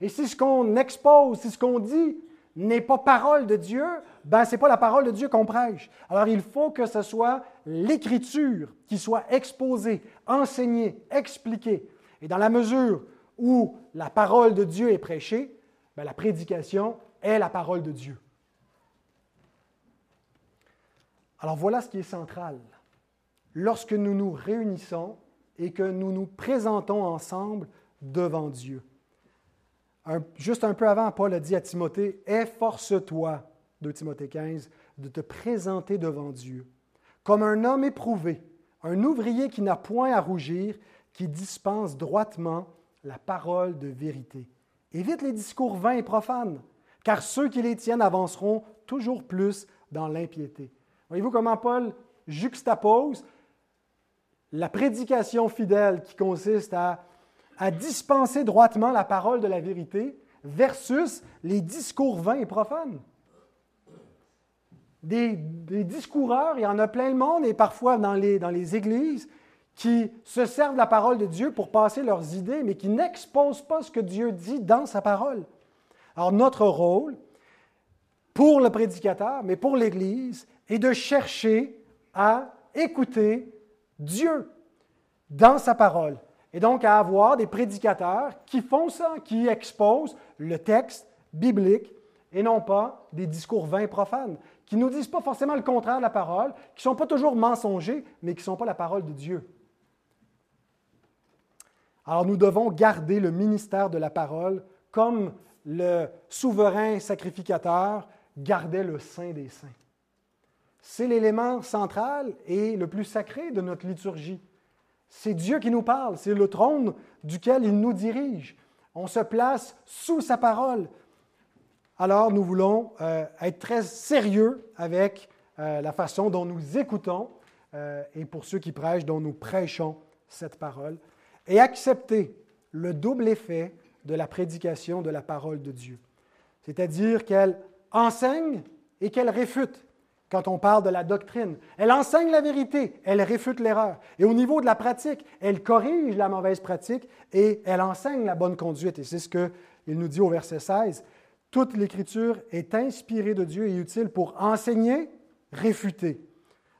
Et si ce qu'on expose, si ce qu'on dit n'est pas parole de Dieu, ben ce n'est pas la parole de Dieu qu'on prêche. Alors il faut que ce soit l'Écriture qui soit exposée, enseignée, expliquée. Et dans la mesure où la parole de Dieu est prêchée, ben, la prédication est la parole de Dieu. Alors voilà ce qui est central. Lorsque nous nous réunissons et que nous nous présentons ensemble devant Dieu juste un peu avant, Paul a dit à Timothée, Efforce-toi, 2 Timothée 15, de te présenter devant Dieu, comme un homme éprouvé, un ouvrier qui n'a point à rougir, qui dispense droitement la parole de vérité. Évite les discours vains et profanes, car ceux qui les tiennent avanceront toujours plus dans l'impiété. Voyez-vous comment Paul juxtapose la prédication fidèle qui consiste à dispenser droitement la parole de la vérité versus les discours vains et profanes? Des, discoureurs, il y en a plein le monde, et parfois dans les églises, qui se servent de la parole de Dieu pour passer leurs idées, mais qui n'exposent pas ce que Dieu dit dans sa parole. Alors notre rôle, pour le prédicateur, mais pour l'Église, est de chercher à écouter Dieu dans sa parole et donc à avoir des prédicateurs qui font ça, qui exposent le texte biblique et non pas des discours vains profanes, qui ne nous disent pas forcément le contraire de la parole, qui ne sont pas toujours mensongers, mais qui ne sont pas la parole de Dieu. Alors nous devons garder le ministère de la parole comme le souverain sacrificateur gardait le saint des saints. C'est l'élément central et le plus sacré de notre liturgie. C'est Dieu qui nous parle, c'est le trône duquel il nous dirige. On se place sous sa parole. Alors nous voulons euh, être très sérieux avec euh, la façon dont nous écoutons euh, et pour ceux qui prêchent, dont nous prêchons cette parole, et accepter le double effet de la prédication de la parole de Dieu. c'est-à-dire qu'elle enseigne et qu'elle réfute quand on parle de la doctrine. Elle enseigne la vérité, elle réfute l'erreur. Et au niveau de la pratique, elle corrige la mauvaise pratique et elle enseigne la bonne conduite. Et c'est ce qu'il nous dit au verset 16. Toute l'Écriture est inspirée de Dieu et utile pour enseigner, réfuter,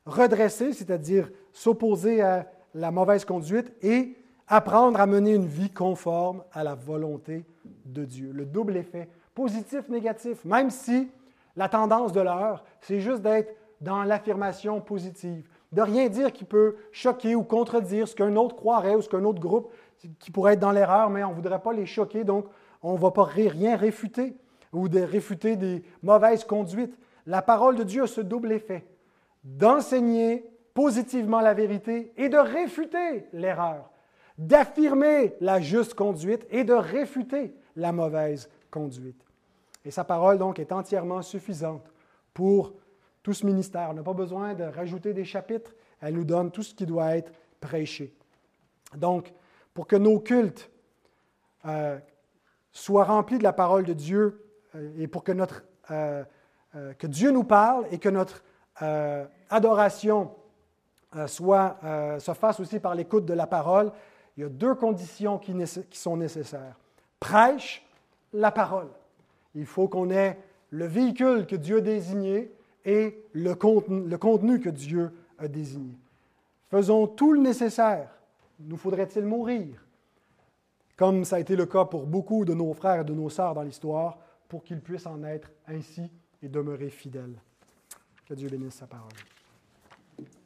redresser, c'est-à-dire s'opposer à la mauvaise conduite et apprendre à mener une vie conforme à la volonté de Dieu. Le double effet, positif, négatif, même si la tendance de l'heure, c'est juste d'être dans l'affirmation positive, de rien dire qui peut choquer ou contredire ce qu'un autre croirait ou ce qu'un autre groupe qui pourrait être dans l'erreur, mais on ne voudrait pas les choquer, donc on ne va pas rien réfuter ou de réfuter des mauvaises conduites. La parole de Dieu a ce double effet, d'enseigner positivement la vérité et de réfuter l'erreur, d'affirmer la juste conduite et de réfuter la mauvaise conduite. Et sa parole, donc, est entièrement suffisante pour tout ce ministère. On n'a pas besoin de rajouter des chapitres. Elle nous donne tout ce qui doit être prêché. Donc, pour que nos cultes euh, soient remplis de la parole de Dieu euh, et pour que, notre, euh, que Dieu nous parle et que notre adoration soit, se fasse aussi par l'écoute de la parole, il y a deux conditions qui, sont nécessaires. Prêche la parole. Il faut qu'on ait le véhicule que Dieu a désigné et le contenu, que Dieu a désigné. Faisons tout le nécessaire. Nous faudrait-il mourir, comme ça a été le cas pour beaucoup de nos frères et de nos sœurs dans l'histoire, pour qu'ils puissent en être ainsi et demeurer fidèles. Que Dieu bénisse sa parole.